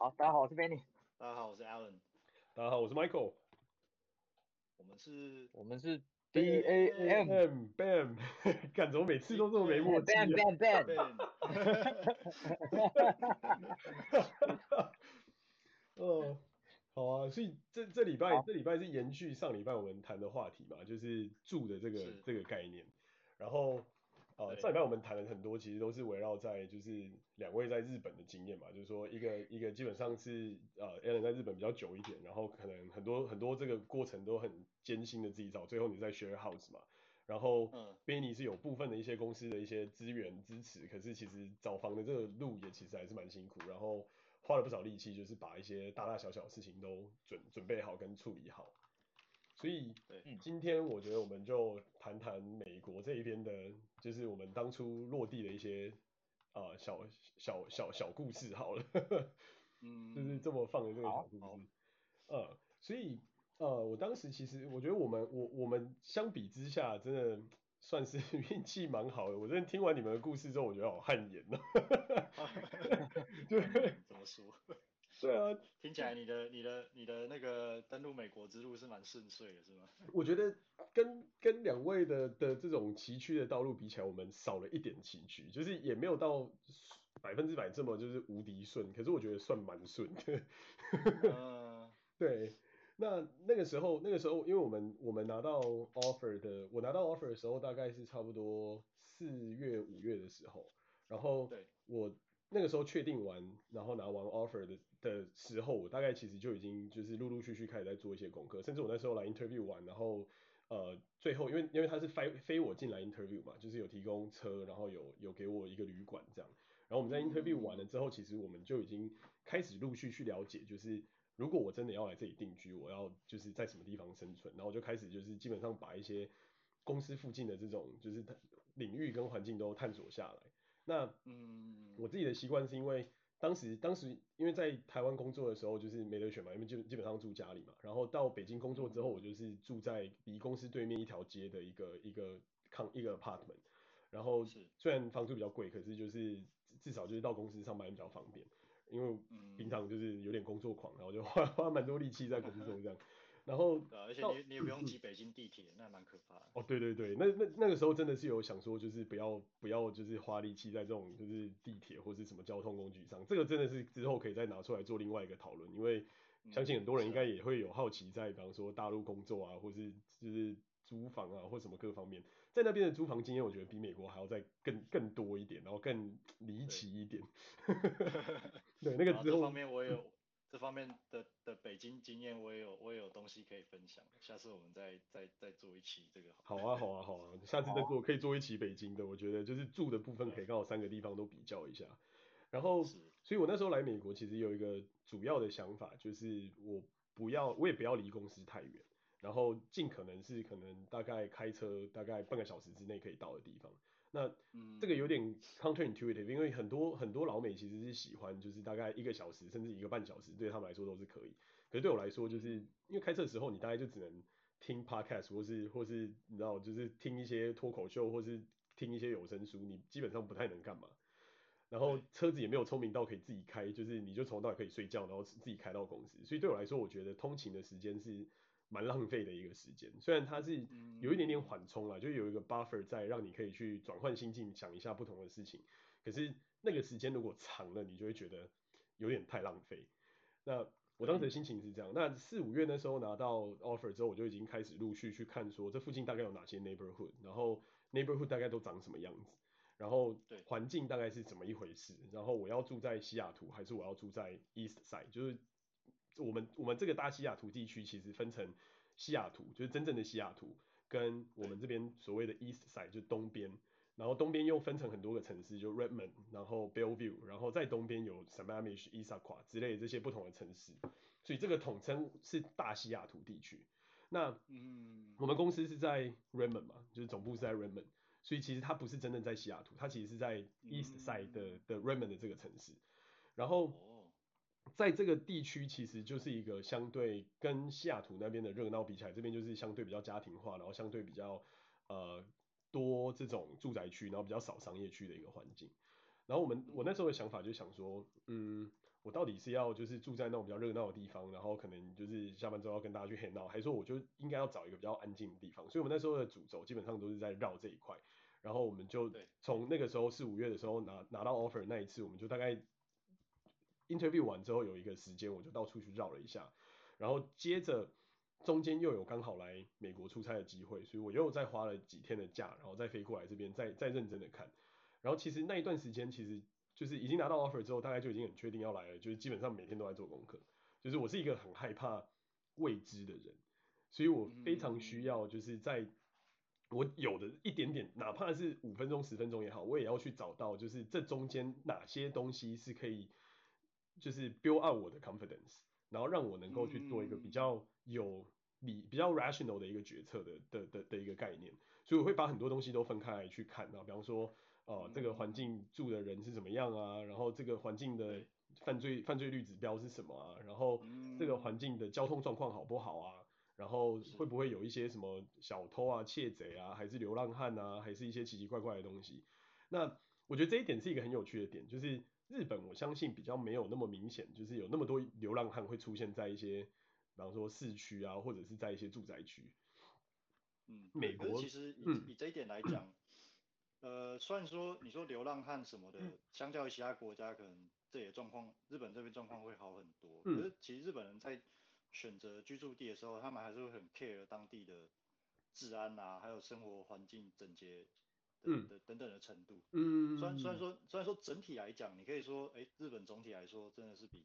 好，大家好，我是 Benny。大家好，我是 Alan。大家好，我是 Michael。我们是，我们是 B A M Bam，干怎么每次都这么没默契啊？Bam Bam Bam。哦，好啊，所以这这礼拜这礼拜是延续上礼拜我们谈的话题嘛，就是住的这个这个概念，然后。呃，上礼拜我们谈了很多，其实都是围绕在就是两位在日本的经验嘛，就是说一个一个基本上是呃，Alan 在日本比较久一点，然后可能很多很多这个过程都很艰辛的自己找，最后你在 share house 嘛，然后 Benny 是有部分的一些公司的一些资源支持，可是其实找房的这个路也其实还是蛮辛苦，然后花了不少力气，就是把一些大大小小的事情都准准备好跟处理好。所以，今天我觉得我们就谈谈美国这一边的，就是我们当初落地的一些啊、呃、小小小小故事好了，嗯，就是这么放的这个小故事，呃，所以呃，我当时其实我觉得我们我我们相比之下，真的算是 运气蛮好的。我真的听完你们的故事之后，我觉得好汗颜哦，对，怎么说？对啊，听起来你的你的你的那个登陆美国之路是蛮顺遂的，是吗？我觉得跟跟两位的的这种崎岖的道路比起来，我们少了一点崎岖，就是也没有到百分之百这么就是无敌顺，可是我觉得算蛮顺的。嗯，对，那那个时候那个时候，因为我们我们拿到 offer 的，我拿到 offer 的时候大概是差不多四月五月的时候，然后对我。那个时候确定完，然后拿完 offer 的的时候，我大概其实就已经就是陆陆续续开始在做一些功课，甚至我那时候来 interview 完，然后呃最后因为因为他是飞飞我进来 interview 嘛，就是有提供车，然后有有给我一个旅馆这样，然后我们在 interview 完了之后，其实我们就已经开始陆续去了解，就是如果我真的要来这里定居，我要就是在什么地方生存，然后就开始就是基本上把一些公司附近的这种就是领域跟环境都探索下来。那嗯，我自己的习惯是因为当时当时因为在台湾工作的时候就是没得选嘛，因为就基本上住家里嘛。然后到北京工作之后，我就是住在离公司对面一条街的一个一个抗一个 apartment。然后虽然房租比较贵，可是就是至少就是到公司上班比较方便。因为平常就是有点工作狂，然后就花花蛮多力气在工作这样。然后，而且你你也不用挤北京地铁，那蛮可怕的。哦，对对对，那那那个时候真的是有想说，就是不要不要就是花力气在这种就是地铁或是什么交通工具上，这个真的是之后可以再拿出来做另外一个讨论，因为相信很多人应该也会有好奇在，比方说大陆工作啊，或是就是租房啊或什么各方面，在那边的租房经验，我觉得比美国还要再更更多一点，然后更离奇一点。对，对，那个之后这方面我有。这方面的的北京经验，我也有我也有东西可以分享。下次我们再再再做一期这个好。好啊好啊好啊，下次再做可以做一期北京的，我觉得就是住的部分可以刚好三个地方都比较一下。然后，所以我那时候来美国其实有一个主要的想法，就是我不要我也不要离公司太远，然后尽可能是可能大概开车大概半个小时之内可以到的地方。那这个有点 counterintuitive，因为很多很多老美其实是喜欢，就是大概一个小时甚至一个半小时，对他们来说都是可以。可是对我来说，就是因为开车的时候，你大概就只能听 podcast，或是或是你知道，就是听一些脱口秀，或是听一些有声书，你基本上不太能干嘛。然后车子也没有聪明到可以自己开，就是你就从头到尾可以睡觉，然后自己开到公司。所以对我来说，我觉得通勤的时间是。蛮浪费的一个时间，虽然它是有一点点缓冲啦，就有一个 buffer 在让你可以去转换心境，想一下不同的事情。可是那个时间如果长了，你就会觉得有点太浪费。那我当时的心情是这样，那四五月那时候拿到 offer 之后，我就已经开始陆续去看说这附近大概有哪些 neighborhood，然后 neighborhood 大概都长什么样子，然后环境大概是怎么一回事，然后我要住在西雅图还是我要住在 East Side，就是。我们我们这个大西雅图地区其实分成西雅图，就是真正的西雅图，跟我们这边所谓的 East Side 就东边，然后东边又分成很多个城市，就 Redmond，然后 Bellevue，然后在东边有 Sammamish、Issaquah 之类的这些不同的城市，所以这个统称是大西雅图地区。那嗯，我们公司是在 Redmond 嘛，就是总部是在 Redmond，所以其实它不是真正在西雅图，它其实是在 East Side 的的 Redmond 的这个城市，然后。在这个地区，其实就是一个相对跟西雅图那边的热闹比起来，这边就是相对比较家庭化，然后相对比较呃多这种住宅区，然后比较少商业区的一个环境。然后我们我那时候的想法就想说，嗯，我到底是要就是住在那种比较热闹的地方，然后可能就是下班之后要跟大家去 hang out，还是说我就应该要找一个比较安静的地方？所以我们那时候的主轴基本上都是在绕这一块，然后我们就从那个时候四五月的时候拿拿到 offer 那一次，我们就大概 interview 完之后有一个时间，我就到处去绕了一下，然后接着中间又有刚好来美国出差的机会，所以我又再花了几天的假，然后再飞过来这边再再认真的看，然后其实那一段时间其实。就是已经拿到 offer 之后，大概就已经很确定要来了，就是基本上每天都在做功课。就是我是一个很害怕未知的人，所以我非常需要就是在我有的一点点，哪怕是五分钟、十分钟也好，我也要去找到就是这中间哪些东西是可以就是 build up 我的 confidence，然后让我能够去做一个比较有理、比较 rational 的一个决策的的的的一个概念。所以我会把很多东西都分开来去看啊，比方说。呃，这个环境住的人是怎么样啊？然后这个环境的犯罪犯罪率指标是什么啊？然后这个环境的交通状况好不好啊？然后会不会有一些什么小偷啊、窃贼啊，还是流浪汉啊，还是一些奇奇怪怪的东西？那我觉得这一点是一个很有趣的点，就是日本我相信比较没有那么明显，就是有那么多流浪汉会出现在一些，比方说市区啊，或者是在一些住宅区。嗯，美国其实以以这一点来讲。嗯呃，虽然说你说流浪汉什么的，相较于其他国家，可能这也状况，日本这边状况会好很多。可是其实日本人在选择居住地的时候，他们还是会很 care 当地的治安啊，还有生活环境整洁的的等等的程度。嗯。虽然虽然说虽然说整体来讲，你可以说，哎，日本总体来说真的是比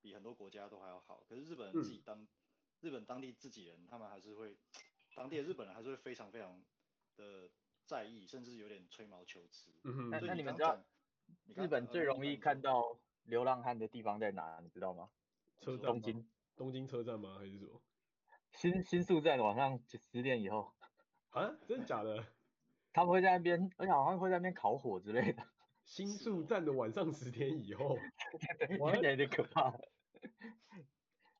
比很多国家都还要好。可是日本人自己当日本当地自己人，他们还是会当地的日本人还是会非常非常的。在意，甚至有点吹毛求疵。嗯哼，那那你们知道日本最容易看到流浪汉的地方在哪？你知道吗？车站？东京？东京车站吗？还是什么？新新宿站晚上十点以后。啊？真的假的？他们会在那边，而且好像会在那边烤火之类的。新宿站的晚上十点以后，有点有点可怕。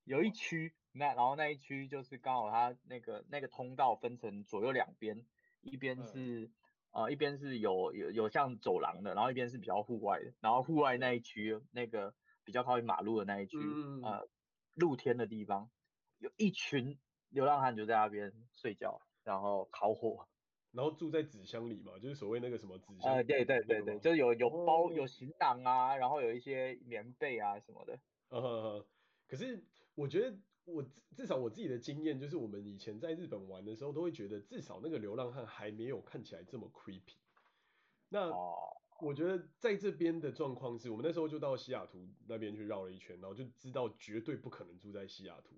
有一区，那然后那一区就是刚好它那个那个通道分成左右两边。一边是，呃，一边是有有有像走廊的，然后一边是比较户外的，然后户外那一区那个比较靠近马路的那一区，嗯、呃，露天的地方，有一群流浪汉就在那边睡觉，然后烤火，然后住在纸箱里嘛，就是所谓那个什么纸箱，呃，对对对对，就是有有包有行囊啊，然后有一些棉被啊什么的，嗯哼哼，可是我觉得。我至少我自己的经验就是，我们以前在日本玩的时候，都会觉得至少那个流浪汉还没有看起来这么 creepy。那我觉得在这边的状况是，我们那时候就到西雅图那边去绕了一圈，然后就知道绝对不可能住在西雅图。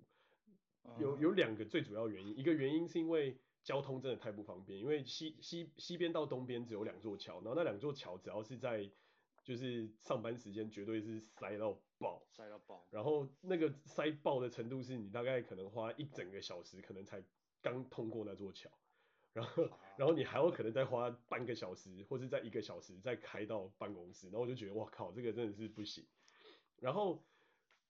有有两个最主要原因，一个原因是因为交通真的太不方便，因为西西西边到东边只有两座桥，然后那两座桥只要是在就是上班时间绝对是塞到爆，塞到爆。然后那个塞爆的程度是你大概可能花一整个小时，可能才刚通过那座桥，然后然后你还有可能再花半个小时，或是在一个小时再开到办公室，然后我就觉得哇靠，这个真的是不行。然后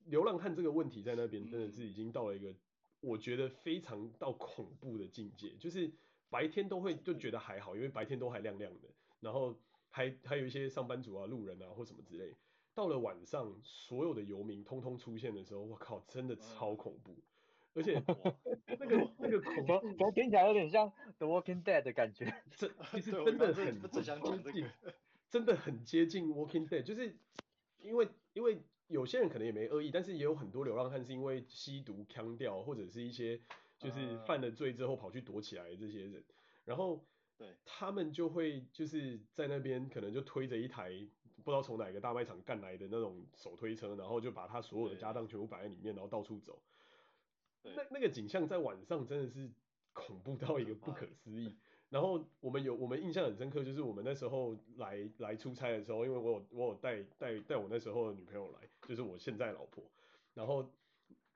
流浪汉这个问题在那边真的是已经到了一个我觉得非常到恐怖的境界，就是白天都会就觉得还好，因为白天都还亮亮的，然后。还还有一些上班族啊、路人啊或什么之类，到了晚上，所有的游民通通出现的时候，我靠，真的超恐怖，而且那个那个恐怖，怎么听起来有点像 The Walking Dead 的感觉？这其实真的很接近，真的很接近 Walking Dead，就是因为因为有些人可能也没恶意，但是也有很多流浪汉是因为吸毒、锵掉，或者是一些就是犯了罪之后跑去躲起来的这些人，然后。对，他们就会就是在那边可能就推着一台不知道从哪个大卖场干来的那种手推车，然后就把他所有的家当全部摆在里面，然后到处走。那那个景象在晚上真的是恐怖到一个不可思议。然后我们有我们印象很深刻，就是我们那时候来来出差的时候，因为我有我有带带带我那时候的女朋友来，就是我现在老婆，然后。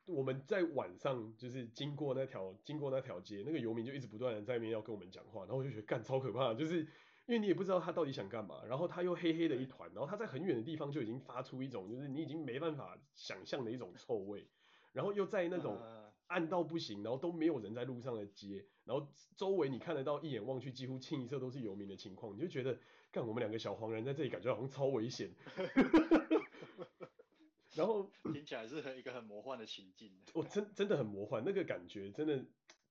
我们在晚上就是经过那条经过那条街，那个游民就一直不断的在那边要跟我们讲话，然后我就觉得干超可怕，就是因为你也不知道他到底想干嘛，然后他又黑黑的一团，然后他在很远的地方就已经发出一种就是你已经没办法想象的一种臭味，然后又在那种暗到不行，然后都没有人在路上的街，然后周围你看得到一眼望去几乎清一色都是游民的情况，你就觉得干我们两个小黄人在这里感觉好像超危险。然后听起来是很一个很魔幻的情境。我真真的很魔幻，那个感觉真的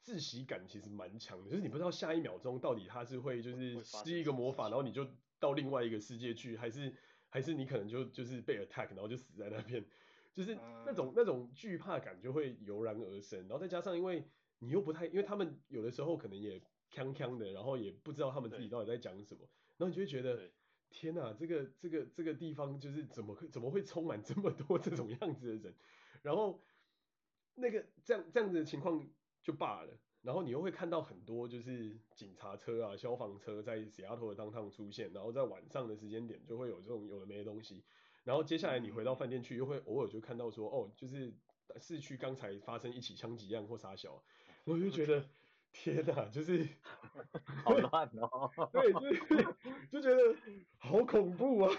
窒息感其实蛮强的，就是你不知道下一秒钟到底他是会就是施一个魔法，然后你就到另外一个世界去，还是还是你可能就就是被 attack，然后就死在那边，就是那种那种惧怕感就会油然而生，然后再加上因为你又不太，因为他们有的时候可能也锵锵的，然后也不知道他们自己到底在讲什么，然后你就会觉得。天呐，这个这个这个地方就是怎么会怎么会充满这么多 这种样子的人？然后那个这样这样子的情况就罢了，然后你又会看到很多就是警察车啊、消防车在西雅图的 downtown 出现，然后在晚上的时间点就会有这种有的没的东西。然后接下来你回到饭店去，又会偶尔就看到说，哦，就是市区刚才发生一起枪击案或杀小，我就觉得。天呐，就是好乱哦，对，就是 就觉得好恐怖啊，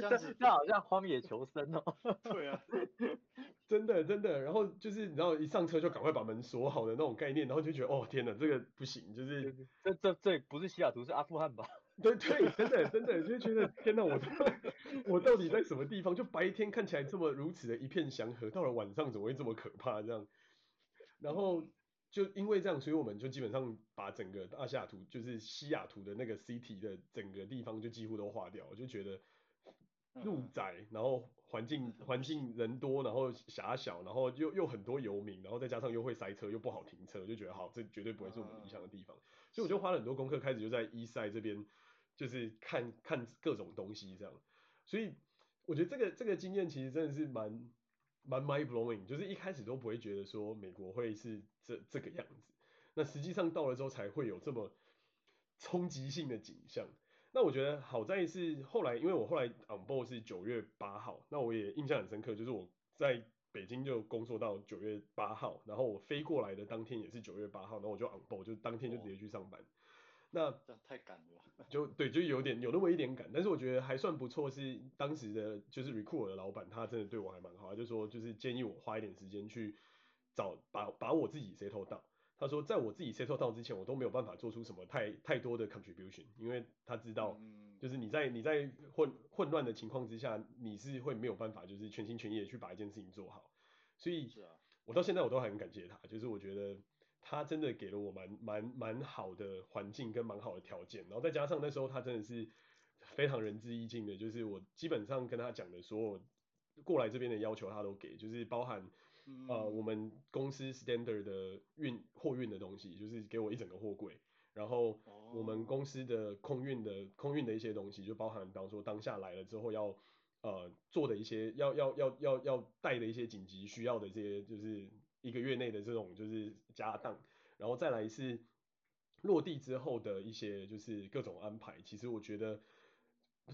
这样子，这好像荒野求生哦，对啊，真的真的，然后就是你知道一上车就赶快把门锁好的那种概念，然后就觉得哦天呐，这个不行，就是这这这不是西雅图是阿富汗吧？对对，真的真的就觉得天呐，我我到底在什么地方？就白天看起来这么如此的一片祥和，到了晚上怎么会这么可怕这样？然后就因为这样，所以我们就基本上把整个大西雅图，就是西雅图的那个 city 的整个地方就几乎都划掉。我就觉得路窄，然后环境环境人多，然后狭小，然后又又很多游民，然后再加上又会塞车，又不好停车，就觉得好，这绝对不会是我们理想的地方。所以我就花了很多功课，开始就在 Eastside 这边，就是看看各种东西这样。所以我觉得这个这个经验其实真的是蛮。蛮 mind blowing，就是一开始都不会觉得说美国会是这这个样子，那实际上到了之后才会有这么冲击性的景象。那我觉得好在是后来，因为我后来 on board 是九月八号，那我也印象很深刻，就是我在北京就工作到九月八号，然后我飞过来的当天也是九月八号，然后我就 on board 就当天就直接去上班。那这太赶了。就对，就有点有那么一点赶，但是我觉得还算不错。是当时的就是 Recruit 的老板，他真的对我还蛮好，他就说就是建议我花一点时间去找把把我自己 settle down。他说在我自己 settle down 之前，我都没有办法做出什么太太多的 contribution，因为他知道，就是你在你在混混乱的情况之下，你是会没有办法就是全心全意的去把一件事情做好。所以，我到现在我都还很感谢他，就是我觉得。他真的给了我蛮蛮蛮好的环境跟蛮好的条件，然后再加上那时候他真的是非常仁至义尽的，就是我基本上跟他讲的所有过来这边的要求他都给，就是包含呃我们公司 standard 的运货运的东西，就是给我一整个货柜，然后我们公司的空运的空运的一些东西，就包含比方说当下来了之后要呃做的一些要要要要要带的一些紧急需要的这些就是。一个月内的这种就是家当，然后再来是落地之后的一些就是各种安排。其实我觉得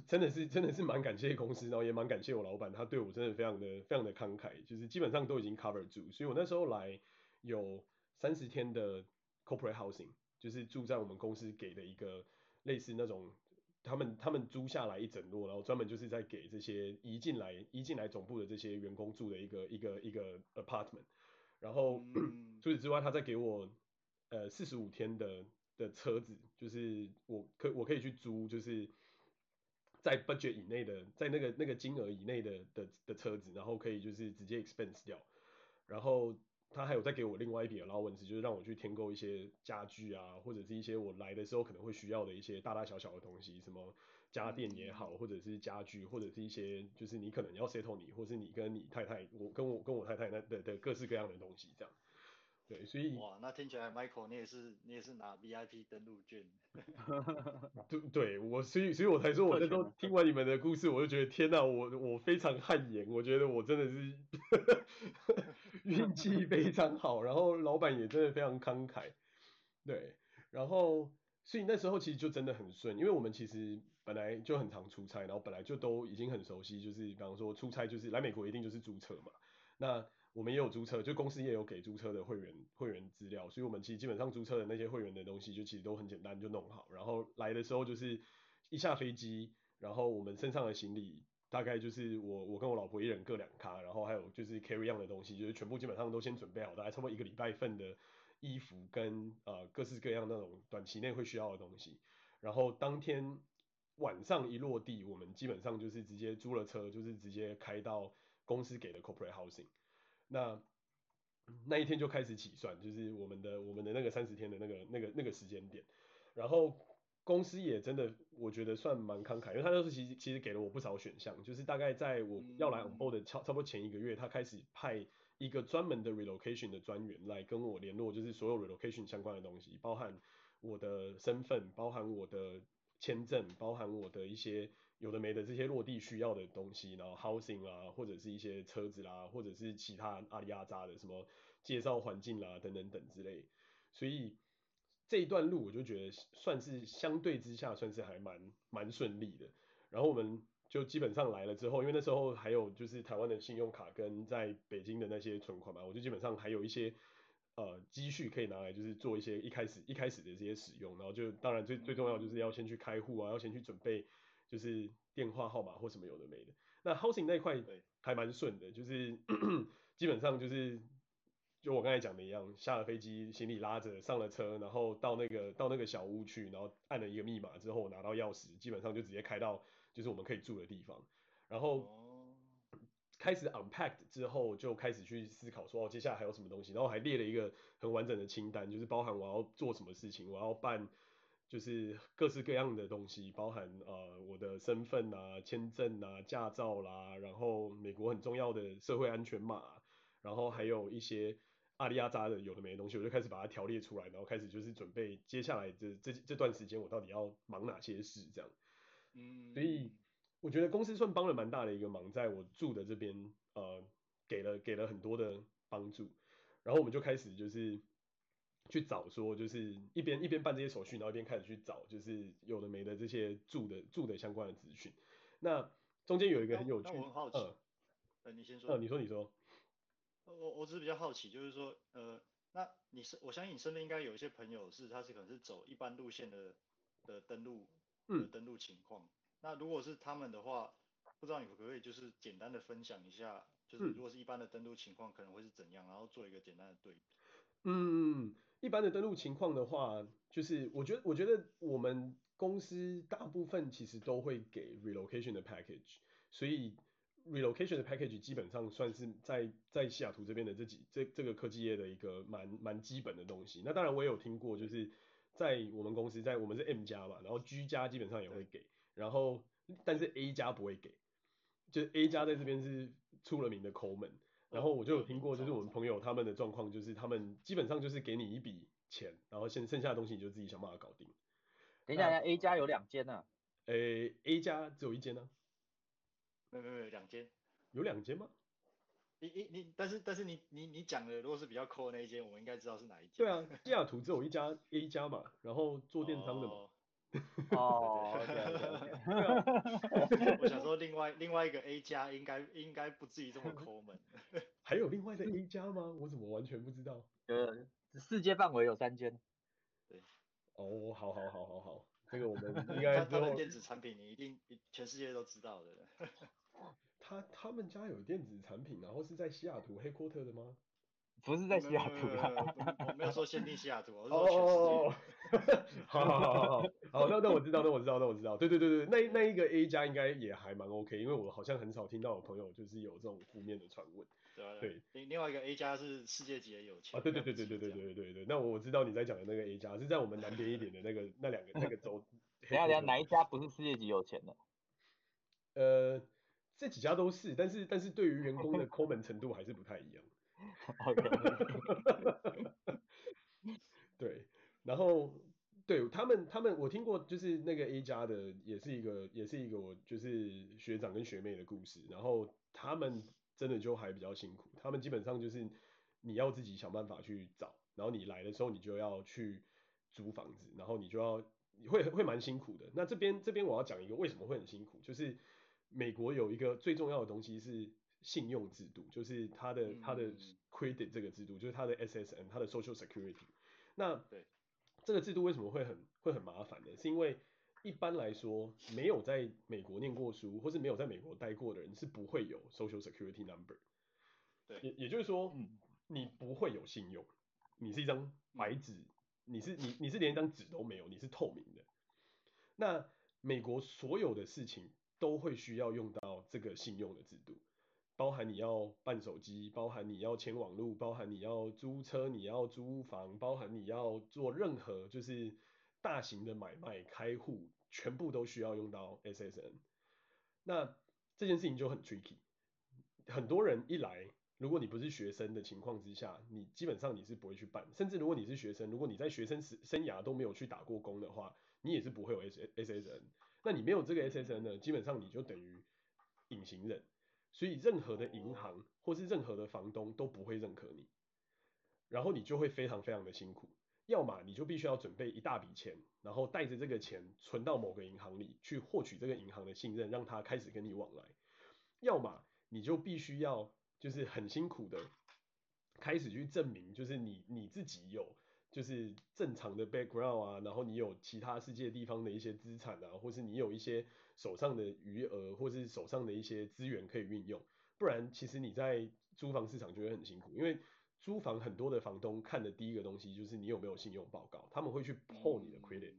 真的是真的是蛮感谢公司，然后也蛮感谢我老板，他对我真的非常的非常的慷慨，就是基本上都已经 cover 住。所以我那时候来有三十天的 corporate housing，就是住在我们公司给的一个类似那种他们他们租下来一整栋，然后专门就是在给这些移进来移进来总部的这些员工住的一个一个一个 apartment。然后除此之外，他再给我呃四十五天的的车子，就是我可我可以去租，就是在 budget 以内的，在那个那个金额以内的的的车子，然后可以就是直接 expense 掉。然后他还有再给我另外一笔 allowance，就是让我去添购一些家具啊，或者是一些我来的时候可能会需要的一些大大小小的东西，什么。家电也好，或者是家具，或者是一些就是你可能要 settle 你，或是你跟你太太，我跟我跟我太太那的的各式各样的东西这样。对，所以哇，那听起来 Michael 你也是你也是拿 VIP 登录券。对对，我所以所以我才说，我那时候听完你们的故事，我就觉得天哪，我我非常汗颜，我觉得我真的是 运气非常好，然后老板也真的非常慷慨。对，然后所以那时候其实就真的很顺，因为我们其实。本来就很常出差，然后本来就都已经很熟悉，就是比方说出差就是来美国一定就是租车嘛。那我们也有租车，就公司也有给租车的会员会员资料，所以我们其实基本上租车的那些会员的东西就其实都很简单就弄好。然后来的时候就是一下飞机，然后我们身上的行李大概就是我我跟我老婆一人各两卡，然后还有就是 carry on 的东西，就是全部基本上都先准备好，大概差不多一个礼拜份的衣服跟呃各式各样那种短期内会需要的东西。然后当天。晚上一落地，我们基本上就是直接租了车，就是直接开到公司给的 corporate housing。那那一天就开始起算，就是我们的我们的那个三十天的那个那个那个时间点。然后公司也真的我觉得算蛮慷慨，因为他当时其实其实给了我不少选项，就是大概在我要来 on board 的差差不多前一个月，他开始派一个专门的 relocation 的专员来跟我联络，就是所有 relocation 相关的东西，包含我的身份，包含我的签证，包含我的一些有的没的这些落地需要的东西，然后 housing 啊，或者是一些车子啦，或者是其他阿里阿扎的什么介绍环境啦等等等之类，所以这一段路我就觉得算是相对之下算是还蛮蛮顺利的。然后我们就基本上来了之后，因为那时候还有就是台湾的信用卡跟在北京的那些存款嘛，我就基本上还有一些。呃，积蓄可以拿来就是做一些一开始一开始的这些使用，然后就当然最最重要就是要先去开户啊，要先去准备就是电话号码或什么有的没的。那 housing 那一块还蛮顺的，就是 基本上就是就我刚才讲的一样，下了飞机行李拉着上了车，然后到那个到那个小屋去，然后按了一个密码之后拿到钥匙，基本上就直接开到就是我们可以住的地方，然后。开始 unpacked 之后，就开始去思考说，哦，接下来还有什么东西，然后还列了一个很完整的清单，就是包含我要做什么事情，我要办就是各式各样的东西，包含呃我的身份啊、签证啊、驾照啦，然后美国很重要的社会安全码，然后还有一些阿里阿扎的有的没的东西，我就开始把它条列出来，然后开始就是准备接下来这这这段时间我到底要忙哪些事这样，嗯，所以。我觉得公司算帮了蛮大的一个忙，在我住的这边，呃，给了给了很多的帮助，然后我们就开始就是去找说，就是一边一边办这些手续，然后一边开始去找，就是有的没的这些住的住的相关的资讯。那中间有一个很有趣，我很好奇，呃，呃，你先说，呃，你说你说，我我只是比较好奇，就是说，呃，那你是我相信你身边应该有一些朋友是他是可能是走一般路线的的登录的登录情况。嗯那如果是他们的话，不知道你可不可以就是简单的分享一下，就是如果是一般的登录情况可能会是怎样，然后做一个简单的对比。嗯，一般的登录情况的话，就是我觉得我觉得我们公司大部分其实都会给 relocation 的 package，所以 relocation 的 package 基本上算是在在西雅图这边的这几这这个科技业的一个蛮蛮基本的东西。那当然我也有听过，就是在我们公司在我们是 M 家嘛，然后 G 家基本上也会给。然后，但是 A 加不会给，就是 A 加在这边是出了名的抠门。然后我就有听过，就是我们朋友他们的状况，就是他们基本上就是给你一笔钱，然后剩剩下的东西你就自己想办法搞定。等一下，A 加有两间呢？诶，A 加只有一间呢？没有没有没有两间。有两间吗？你你你，但是但是你你你讲的如果是比较抠的那一间，我们应该知道是哪一间。对啊，西雅图只有一家 A 加嘛，然后做电商的嘛。哦 哦，我想说另外另外一个 A 加应该应该不至于这么抠门。还有另外的 A 加吗？我怎么完全不知道？呃，世界范围有三间。对。哦，好好好好好，这个我们应该他们电子产品你一定全世界都知道的。他他们家有电子产品，然后是在西雅图 headquarter 的吗？不是在西雅图啊，我没有说限定西雅图，我是说全世界。好好好好好，好，那那我知道，那我知道，那我知道，对对对对，那那一个 A 加应该也还蛮 OK，因为我好像很少听到我朋友就是有这种负面的传闻。对，另另外一个 A 加是世界级的有钱。啊，对对对对对对对对对，那我知道你在讲的那个 A 加是在我们南边一点的那个那两个那个州。等下等下，哪一家不是世界级有钱的？呃，这几家都是，但是但是对于员工的抠门程度还是不太一样。Okay. 对，然后对他们，他们我听过，就是那个 A 加的，也是一个，也是一个我就是学长跟学妹的故事。然后他们真的就还比较辛苦，他们基本上就是你要自己想办法去找，然后你来的时候你就要去租房子，然后你就要会会蛮辛苦的。那这边这边我要讲一个为什么会很辛苦，就是美国有一个最重要的东西是。信用制度就是它的它的 credit 这个制度，就是它的 SSN，它的 Social Security。那对这个制度为什么会很会很麻烦呢？是因为一般来说，没有在美国念过书，或是没有在美国待过的人是不会有 Social Security number。对，也也就是说，你不会有信用，你是一张白纸，你是你你是连一张纸都没有，你是透明的。那美国所有的事情都会需要用到这个信用的制度，包含你要办手机，包含你要签网络，包含你要租车，你要租房，包含你要做任何就是大型的买卖开户，全部都需要用到 SSN。那这件事情就很 tricky，很多人一来，如果你不是学生的情况之下，你基本上你是不会去办，甚至如果你是学生，如果你在学生生涯都没有去打过工的话，你也是不会有 S S S N。那你没有这个 S S N 呢，基本上你就等于隐形人，所以任何的银行或是任何的房东都不会认可你，然后你就会非常非常的辛苦，要么你就必须要准备一大笔钱，然后带着这个钱存到某个银行里去获取这个银行的信任，让他开始跟你往来，要么你就必须要。就是很辛苦的开始去证明，就是你你自己有就是正常的 background 啊，然后你有其他世界地方的一些资产啊，或是你有一些手上的余额，或是手上的一些资源可以运用，不然其实你在租房市场就会很辛苦，因为租房很多的房东看的第一个东西就是你有没有信用报告，他们会去 pull 你的 credit，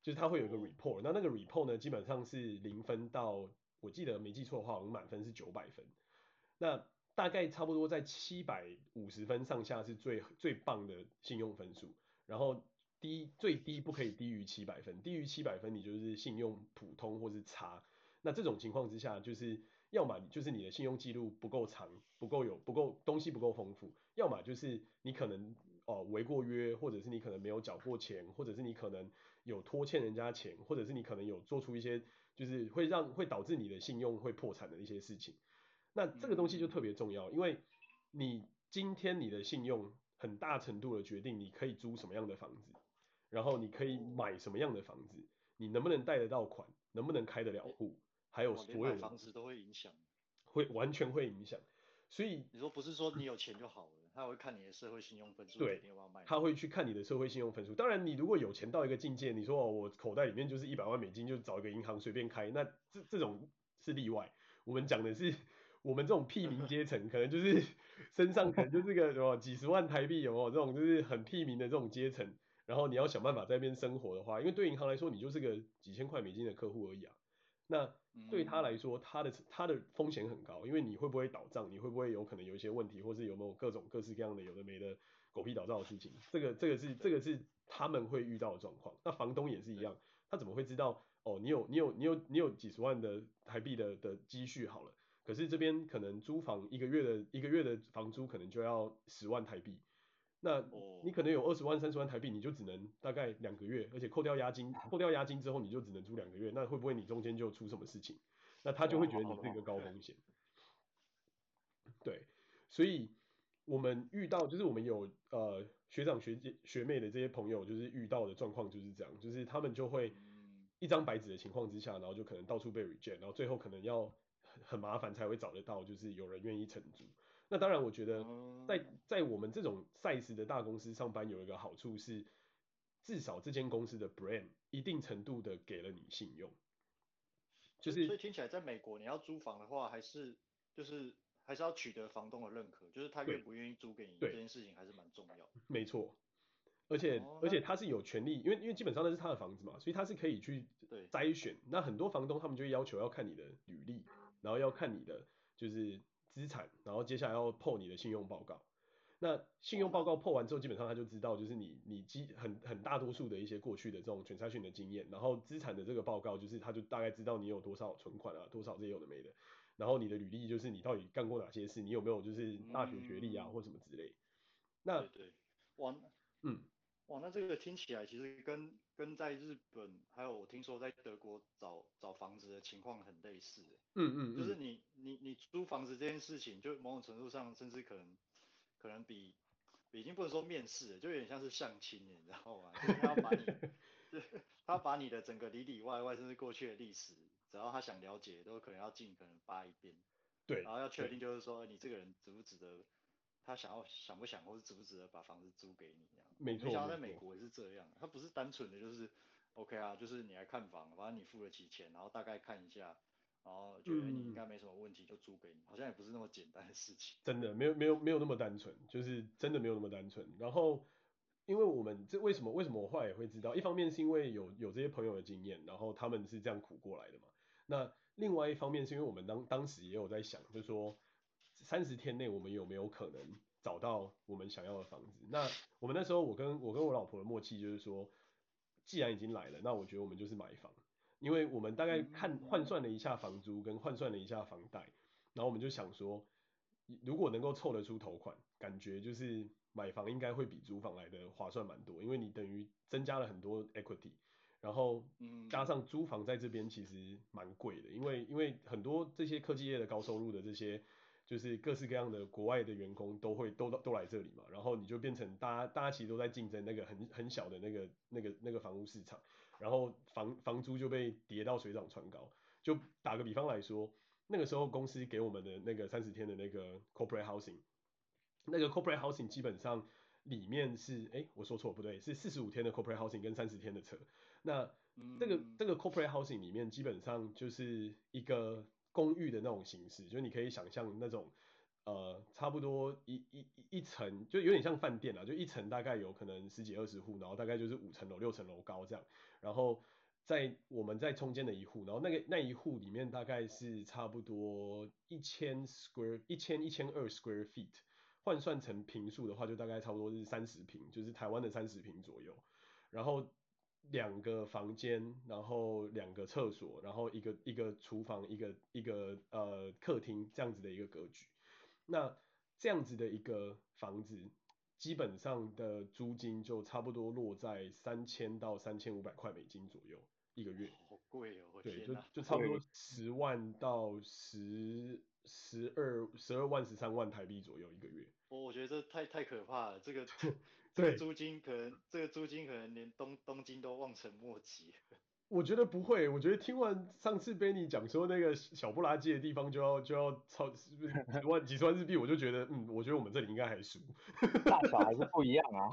就是他会有一个 report，那那个 report 呢基本上是零分到，我记得没记错的话，我们满分是九百分。那大概差不多在七百五十分上下是最最棒的信用分数，然后低最低不可以低于七百分，低于七百分你就是信用普通或是差。那这种情况之下，就是要么就是你的信用记录不够长，不够有不够东西不够丰富，要么就是你可能哦违过约，或者是你可能没有缴过钱，或者是你可能有拖欠人家钱，或者是你可能有做出一些就是会让会导致你的信用会破产的一些事情。那这个东西就特别重要，因为你今天你的信用很大程度的决定你可以租什么样的房子，然后你可以买什么样的房子，你能不能贷得到款，能不能开得了户，还有所有的房子都会影响，会完全会影响。所以你说不是说你有钱就好了，他会看你的社会信用分数，对，他会去看你的社会信用分数。当然，你如果有钱到一个境界，你说哦，我口袋里面就是一百万美金，就找一个银行随便开，那这这种是例外。我们讲的是。我们这种屁民阶层，可能就是 身上可能就是个什么几十万台币，有没有这种就是很屁民的这种阶层？然后你要想办法在那边生活的话，因为对银行来说，你就是个几千块美金的客户而已啊。那对他来说，他的他的风险很高，因为你会不会倒账，你会不会有可能有一些问题，或是有没有各种各式各样的有的没的狗屁倒灶的事情？这个这个是这个是他们会遇到的状况。那房东也是一样，他怎么会知道？哦，你有你有你有你有几十万的台币的的积蓄好了。可是这边可能租房一个月的一个月的房租可能就要十万台币，那你可能有二十万三十万台币，你就只能大概两个月，而且扣掉押金，扣掉押金之后你就只能租两个月，那会不会你中间就出什么事情？那他就会觉得你是一个高风险。对，所以我们遇到就是我们有呃学长学姐学妹的这些朋友，就是遇到的状况就是这样，就是他们就会一张白纸的情况之下，然后就可能到处被 reject，然后最后可能要。很麻烦才会找得到，就是有人愿意承租。那当然，我觉得在在我们这种 size 的大公司上班有一个好处是，至少这间公司的 brand 一定程度的给了你信用。就是所以听起来，在美国你要租房的话，还是就是还是要取得房东的认可，就是他愿不愿意租给你这件事情还是蛮重要。没错。而且、哦、而且他是有权利，因为因为基本上那是他的房子嘛，所以他是可以去筛选。那很多房东他们就要求要看你的履历。然后要看你的就是资产，然后接下来要破你的信用报告。那信用报告破完之后，基本上他就知道就是你你基很很大多数的一些过去的这种 transaction 的经验，然后资产的这个报告就是他就大概知道你有多少存款啊，多少这些有的没的。然后你的履历就是你到底干过哪些事，你有没有就是大学学历啊、嗯、或什么之类。那对对，哇，嗯。哇，那这个听起来其实跟跟在日本，还有我听说在德国找找房子的情况很类似。嗯嗯，嗯，就是你你你租房子这件事情，就某种程度上，甚至可能可能比，比已经不能说面试了，就有点像是相亲，你知道吗？就是他要把你，他把你的整个里里外外，甚至过去的历史，只要他想了解，都可能要尽可能扒一遍。对，然后要确定就是说你这个人值不值得。他想要想不想，或是值不值得把房子租给你？没错。没想到在美国也是这样，他不是单纯的就是，OK 啊，就是你来看房，反正你付得起钱，然后大概看一下，然后觉得你应该没什么问题就租给你，嗯，好像也不是那么简单的事情。真的没有没有没有那么单纯，就是真的没有那么单纯。然后因为我们这为什么为什么我后来也会知道，一方面是因为有有这些朋友的经验，然后他们是这样苦过来的嘛。那另外一方面是因为我们当当时也有在想，就是说三十天内我们有没有可能找到我们想要的房子？那我们那时候我跟我跟我老婆的默契就是说，既然已经来了，那我觉得我们就是买房，因为我们大概看换算了一下房租跟换算了一下房贷，然后我们就想说，如果能够凑得出头款，感觉就是。买房应该会比租房来的划算蛮多，因为你等于增加了很多 equity，然后加上租房在这边其实蛮贵的，因为因为很多这些科技业的高收入的这些就是各式各样的国外的员工都会都都来这里嘛，然后你就变成大家大家其实都在竞争那个很很小的那个那个那个房屋市场，然后房房租就被叠到水涨船高。就打个比方来说，那个时候公司给我们的那个三十天的那个 corporate housing。那个 corporate housing 基本上里面是，哎，我说错不对，是四十五天的 corporate housing 跟三十天的车。那这个这个 corporate housing 里面基本上就是一个公寓的那种形式，就你可以想象那种，呃，差不多一一一层，就有点像饭店啊，就一层大概有可能十几二十户，然后大概就是五层楼六层楼高这样。然后在我们在中间的一户，然后那个那一户里面大概是差不多一千 square 一千一千二 square feet。换算成平数的话，就大概差不多是三十平，就是台湾的三十平左右。然后两个房间，然后两个厕所，然后一个一个厨房，一个一个呃客厅这样子的一个格局。那这样子的一个房子，基本上的租金就差不多落在三千到三千五百块美金左右一个月。好贵哦！对，就就差不多十万到十。十二十二万十三万台币左右一个月，我我觉得这太太可怕了，这个这个租金可能这个租金可能连东东京都望尘莫及。我觉得不会，我觉得听完上次 Benny 讲说那个小不拉几的地方就要就要超十 万几十万日币，我就觉得嗯，我觉得我们这里应该还输，大小还是不一样啊，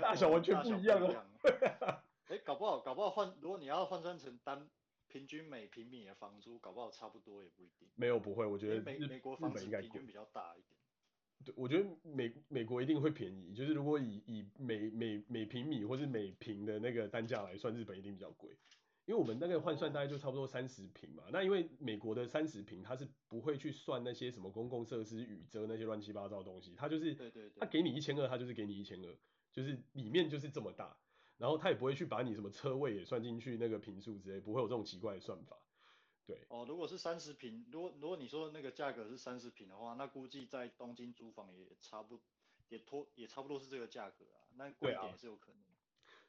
大小完全不一样啊。哎、欸，搞不好搞不好换，如果你要换算成单。平均每平米的房租搞不好差不多也不一定。没有不会，我觉得美美国房子平均比较大一点。对，我觉得美美国一定会便宜，就是如果以以每每每平米或是每平的那个单价来算，日本一定比较贵。因为我们那个换算大概就差不多三十平嘛，那因为美国的三十平它是不会去算那些什么公共设施、雨遮那些乱七八糟的东西，它就是对对对，它给你一千二，它就是给你一千二，就是里面就是这么大。然后它也不会去把你什么车位也算进去那个平数之类，不会有这种奇怪的算法。对。哦，如果是三十平，如果如果你说的那个价格是三十平的话，那估计在东京租房也差不也拖也差不多是这个价格啊，那贵一点也是有可能。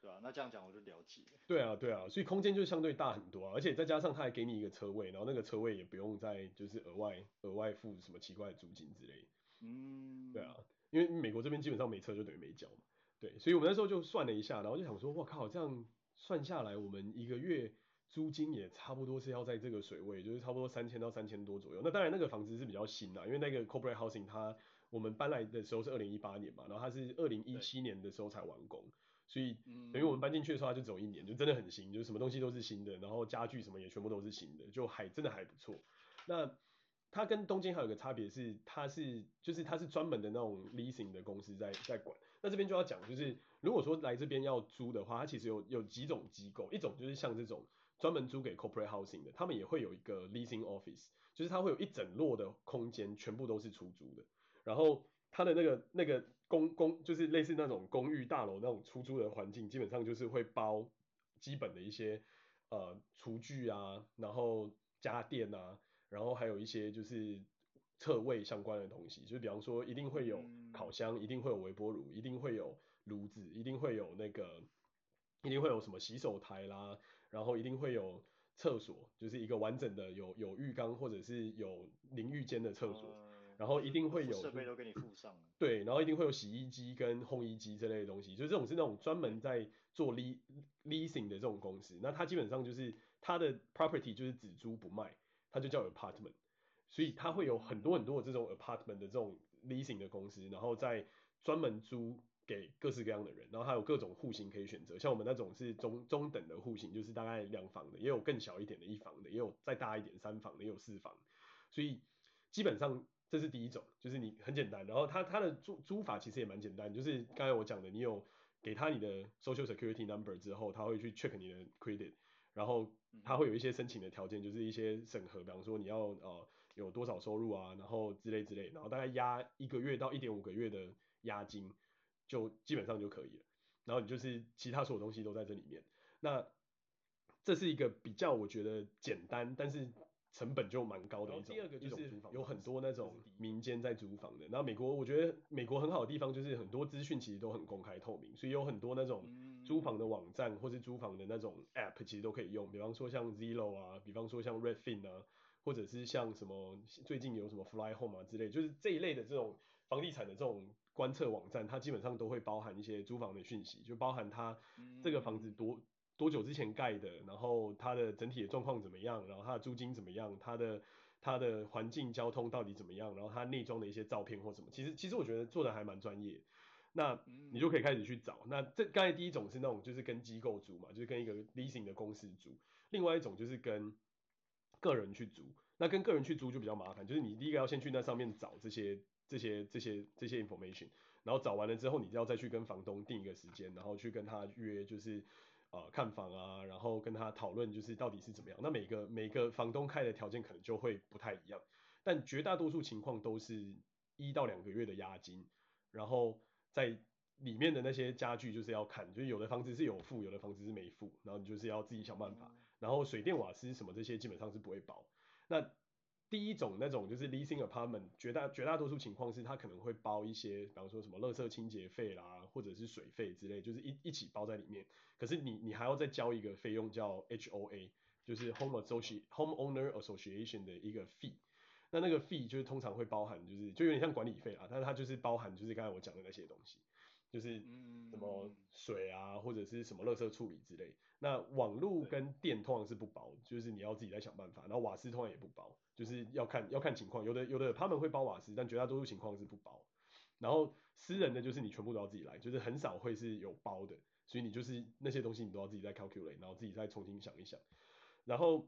对啊，那这样讲我就了解。对啊，对啊，所以空间就相对大很多啊，而且再加上他还给你一个车位，然后那个车位也不用再就是额外额外付什么奇怪的租金之类。嗯。对啊，因为美国这边基本上没车就等于没交嘛。对，所以我们那时候就算了一下，然后就想说，我靠，这样算下来，我们一个月租金也差不多是要在这个水位，就是差不多三千到三千多左右。那当然那个房子是比较新的，因为那个 corporate housing 它我们搬来的时候是二零一八年嘛，然后它是二零一七年的时候才完工，所以等于我们搬进去的时候它就只有一年，就真的很新，就是什么东西都是新的，然后家具什么也全部都是新的，就还真的还不错。那它跟东京还有个差别是，它是就是它是专门的那种 leasing 的公司在在管。那这边就要讲，就是如果说来这边要租的话，它其实有有几种机构，一种就是像这种专门租给 corporate housing 的，他们也会有一个 leasing office，就是它会有一整摞的空间，全部都是出租的。然后它的那个那个公公，就是类似那种公寓大楼那种出租的环境，基本上就是会包基本的一些呃厨具啊，然后家电啊，然后还有一些就是。厕位相关的东西，就比方说一定会有烤箱，一定会有微波炉，一定会有炉子，一定会有那个，一定会有什么洗手台啦，然后一定会有厕所，就是一个完整的有有浴缸或者是有淋浴间的厕所，然后一定会有设备都给你附上，对，然后一定会有洗衣机跟烘衣机这类的东西，就这种是那种专门在做 leasing 的这种公司，那它基本上就是它的 property 就是只租不卖，它就叫 apartment。所以它会有很多很多的这种 apartment 的这种 leasing 的公司，然后在专门租给各式各样的人，然后还有各种户型可以选择，像我们那种是中中等的户型，就是大概两房的，也有更小一点的一房的，也有再大一点三房的，也有四房，所以基本上这是第一种，就是你很简单，然后它它的租租法其实也蛮简单，就是刚才我讲的，你有给他你的 social security number 之后，他会去 check 你的 credit，然后他会有一些申请的条件，就是一些审核，比方说你要呃有多少收入啊，然后之类之类，然后大概押一个月到一点五个月的押金，就基本上就可以了。然后你就是其他所有东西都在这里面。那这是一个比较我觉得简单，但是成本就蛮高的一种。第二个就是有很多那种民间在租房的。然后美国我觉得美国很好的地方就是很多资讯其实都很公开透明，所以有很多那种租房的网站或是租房的那种 app 其实都可以用。比方说像 Zillow 啊，比方说像 Redfin 啊，或者是像什么最近有什么 Fly Home 啊之类，就是这一类的这种房地产的这种观测网站，它基本上都会包含一些租房的讯息，就包含它这个房子多。多久之前盖的，然后它的整体的状况怎么样，然后它的租金怎么样，它的它的环境交通到底怎么样，然后它内装的一些照片或什么，其实其实我觉得做的还蛮专业。那你就可以开始去找。那这刚才第一种是那种就是跟机构租嘛，就是跟一个 leasing 的公司租。另外一种就是跟个人去租。那跟个人去租就比较麻烦，就是你第一个要先去那上面找这些这些这些这些 information，然后找完了之后，你就要再去跟房东定一个时间，然后去跟他约就是。呃，看房啊，然后跟他讨论就是到底是怎么样。那每个每个房东开的条件可能就会不太一样，但绝大多数情况都是一到两个月的押金，然后在里面的那些家具就是要看，就是有的房子是有付，有的房子是没付，然后你就是要自己想办法。然后水电瓦斯什么这些基本上是不会包。那第一种那种就是 leasing apartment，绝大绝大多数情况是它可能会包一些，比方说什么垃圾清洁费啦，或者是水费之类，就是一一起包在里面。可是你你还要再交一个费用叫 HOA，就是 Home associate home owner Association 的一个 fee。那那个 fee 就是通常会包含，就是就有点像管理费啊，但是它就是包含就是刚才我讲的那些东西，就是什么水啊或者是什么垃圾处理之类。那网路跟电通常是不包，就是你要自己再想办法。然后瓦斯通常也不包。就是要看要看情况，有的有的他们会包瓦斯，但绝大多数情况是不包。然后私人的就是你全部都要自己来，就是很少会是有包的，所以你就是那些东西你都要自己再 calculate，然后自己再重新想一想。然后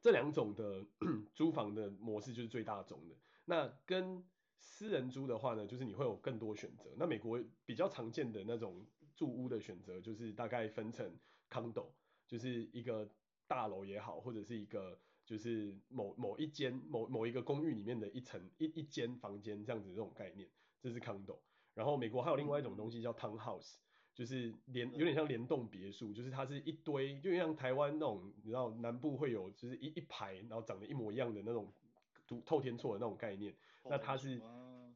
这两种的 租房的模式就是最大宗的。那跟私人租的话呢，就是你会有更多选择。那美国比较常见的那种住屋的选择，就是大概分成 condo，就是一个大楼也好，或者是一个。就是某某一间某某一个公寓里面的一层一一间房间这样子这种概念，这是 condo。然后美国还有另外一种东西叫 townhouse，就是联有点像联栋别墅，就是它是一堆，就像台湾那种，你知道南部会有就是一一排，然后长得一模一样的那种独透天厝的那种概念。那它是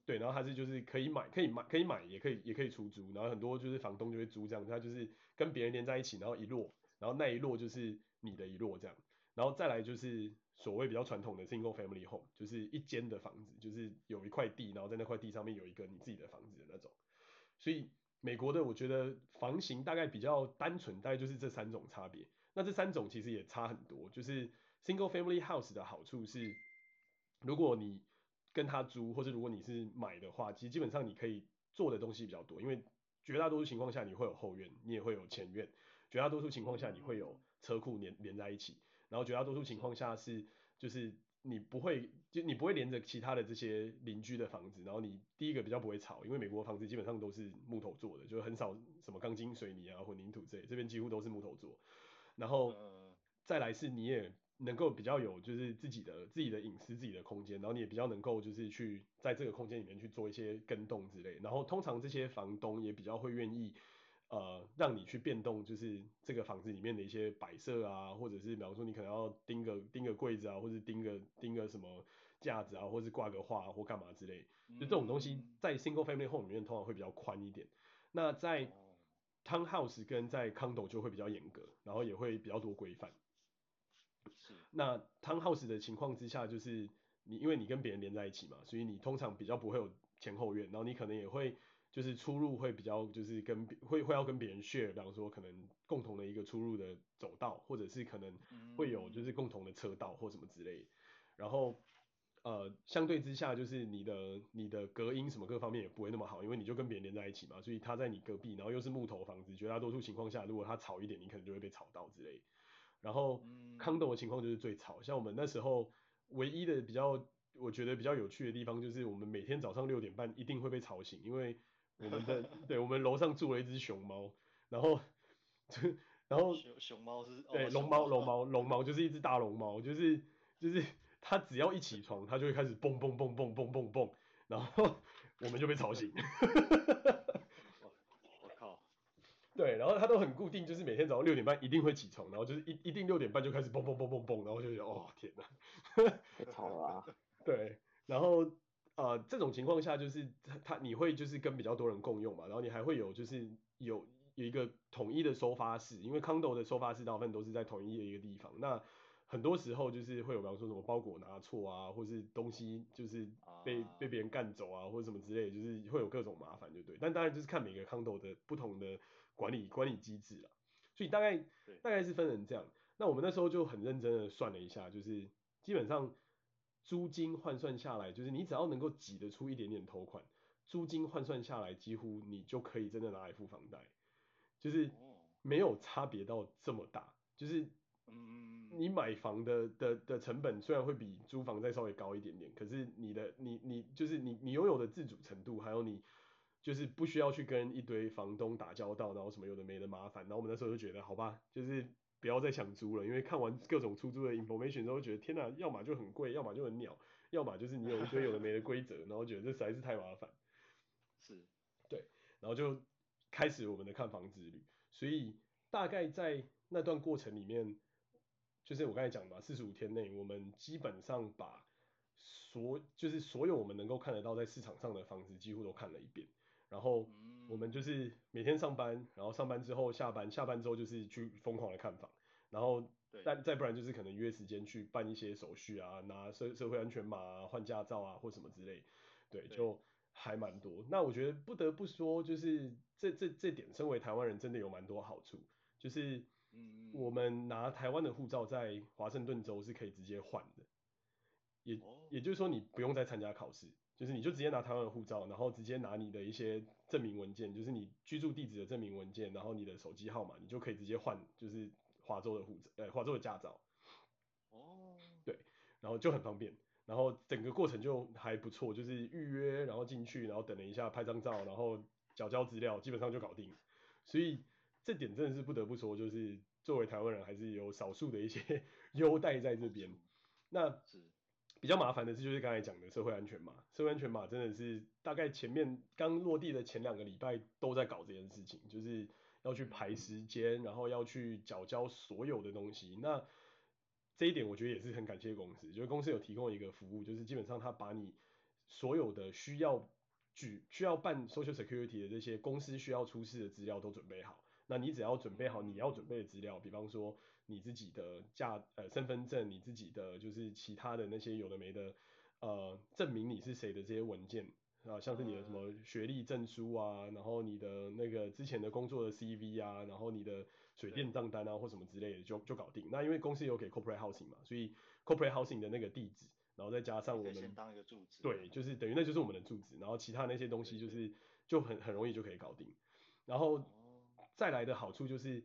对，然后它是就是可以买可以买可以买也可以也可以出租，然后很多就是房东就会租这样，它就是跟别人连在一起，然后一摞，然后那一摞就是你的一摞这样。然后再来就是所谓比较传统的 single family home，就是一间的房子，就是有一块地，然后在那块地上面有一个你自己的房子的那种。所以美国的我觉得房型大概比较单纯，大概就是这三种差别。那这三种其实也差很多，就是 single family house 的好处是，如果你跟他租，或者如果你是买的话，其实基本上你可以做的东西比较多，因为绝大多数情况下你会有后院，你也会有前院，绝大多数情况下你会有车库连连在一起。然后绝大多数情况下是，就是你不会，就你不会连着其他的这些邻居的房子，然后你第一个比较不会吵，因为美国房子基本上都是木头做的，就很少什么钢筋水泥啊、混凝土这类，这边几乎都是木头做。然后再来是你也能够比较有就是自己的自己的隐私、自己的空间，然后你也比较能够就是去在这个空间里面去做一些跟动之类。然后通常这些房东也比较会愿意。呃，让你去变动，就是这个房子里面的一些摆设啊，或者是比方说你可能要钉个钉个柜子啊，或者钉个钉个什么架子啊，或者是挂个画或干嘛之类，就这种东西在 single family home 里面通常会比较宽一点。那在 townhouse 跟在 condo 就会比较严格，然后也会比较多规范。那 townhouse 的情况之下，就是你因为你跟别人连在一起嘛，所以你通常比较不会有前后院，然后你可能也会。就是出入会比较，就是跟会会要跟别人 share，比方说可能共同的一个出入的走道，或者是可能会有就是共同的车道或什么之类。然后呃相对之下，就是你的你的隔音什么各方面也不会那么好，因为你就跟别人连在一起嘛，所以他在你隔壁，然后又是木头房子，绝大多数情况下，如果他吵一点，你可能就会被吵到之类。然后 condo 的情况就是最吵，像我们那时候唯一的比较我觉得比较有趣的地方，就是我们每天早上六点半一定会被吵醒，因为我们的 对，我们楼上住了一只熊猫，然后然后熊熊猫是对龙猫龙猫 龙猫就是一只大龙猫，就是就是 它只要一起床，它就会开始蹦蹦蹦蹦蹦蹦蹦，然后我们就被吵醒。对，然后他都很固定，就是每天早上六点半一定会起床，然后就是一一定六点半就开始蹦蹦蹦蹦蹦，然后就觉得哦天哪，太吵了啊！对，然后。呃，这种情况下就是他你会就是跟比较多人共用嘛，然后你还会有就是有有一个统一的收发室，因为 condo 的收发室大部分都是在统一的一个地方，那很多时候就是会有比方说什么包裹拿错啊，或是东西就是被被别人干走啊，或者什么之类的，就是会有各种麻烦，对不对？但当然就是看每个 condo 的不同的管理管理机制啦，所以大概大概是分成这样。那我们那时候就很认真的算了一下，就是基本上。租金换算下来，就是你只要能够挤得出一点点头款，租金换算下来，几乎你就可以真的拿来付房贷，就是没有差别到这么大。就是嗯，你买房的的的成本虽然会比租房再稍微高一点点，可是你的你你就是你你拥有的自主程度，还有你就是不需要去跟一堆房东打交道，然后什么有的没的麻烦。然后我们那时候就觉得，好吧，就是。不要再想租了，因为看完各种出租的 information 之后，觉得天哪，要么就很贵，要么就很鸟，要么就是你有一堆有的没的规则，然后觉得这实在是太麻烦。是，对，然后就开始我们的看房之旅。所以大概在那段过程里面，就是我刚才讲嘛，四十五天内，我们基本上把所就是所有我们能够看得到在市场上的房子几乎都看了一遍。然后我们就是每天上班，然后上班之后下班，下班之后就是去疯狂的看房，然后再再不然就是可能约时间去办一些手续啊，拿社社会安全码啊，换驾照啊或什么之类，对，就还蛮多。那我觉得不得不说，就是这这这点，身为台湾人真的有蛮多好处，就是我们拿台湾的护照在华盛顿州是可以直接换的，也也就是说你不用再参加考试。就是你就直接拿台湾的护照，然后直接拿你的一些证明文件，就是你居住地址的证明文件，然后你的手机号码，你就可以直接换，就是华州的护照，呃，华州的驾照。哦。对，然后就很方便，然后整个过程就还不错，就是预约，然后进去，然后等了一下，拍张照，然后缴交资料，基本上就搞定。所以这点真的是不得不说，就是作为台湾人，还是有少数的一些 优待在这边。那是。比较麻烦的是，就是刚才讲的社会安全码，社会安全码真的是大概前面刚落地的前两个礼拜都在搞这件事情，就是要去排时间，然后要去缴交所有的东西。那这一点我觉得也是很感谢公司，就是公司有提供一个服务，就是基本上他把你所有的需要举需要办 Social Security 的这些公司需要出示的资料都准备好，那你只要准备好你要准备的资料，比方说。你自己的驾呃身份证，你自己的就是其他的那些有的没的，呃证明你是谁的这些文件啊，像是你的什么学历证书啊，然后你的那个之前的工作的 CV 啊，然后你的水电账单啊或什么之类的就就搞定。那因为公司有给 corporate housing 嘛，所以 corporate housing 的那个地址，然后再加上我们先当一个住址，对，就是等于那就是我们的住址，然后其他那些东西就是就很很容易就可以搞定。然后再来的好处就是。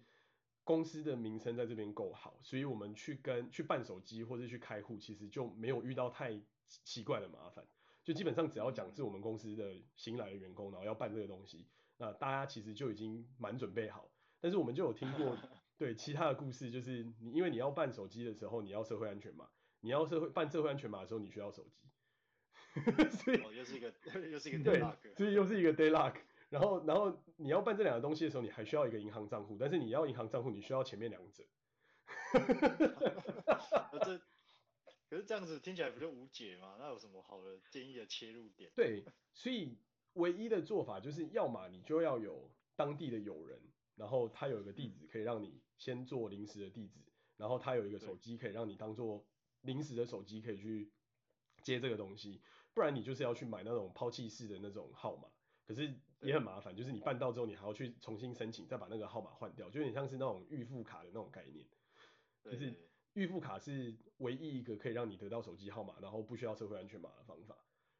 公司的名声在这边够好，所以我们去跟去办手机或者去开户，其实就没有遇到太奇怪的麻烦。就基本上只要讲是我们公司的新来的员工，然后要办这个东西，那大家其实就已经蛮准备好。但是我们就有听过 对其他的故事，就是你因为你要办手机的时候，你要社会安全码，你要社会办社会安全码的时候，你需要手机。所以又是一个又是一个 deadlock，所以又是一个 deadlock。然后，然后你要办这两个东西的时候，你还需要一个银行账户，但是你要银行账户，你需要前面两者。这，可是这样子听起来不就无解吗？那有什么好的建议的切入点？对，所以唯一的做法就是，要么你就要有当地的友人，然后他有一个地址可以让你先做临时的地址，然后他有一个手机可以让你当做临时的手机可以去接这个东西，不然你就是要去买那种抛弃式的那种号码。可是也很麻烦，就是你办到之后，你还要去重新申请，再把那个号码换掉，就有点像是那种预付卡的那种概念。就是预付卡是唯一一个可以让你得到手机号码，然后不需要社会安全码的方法。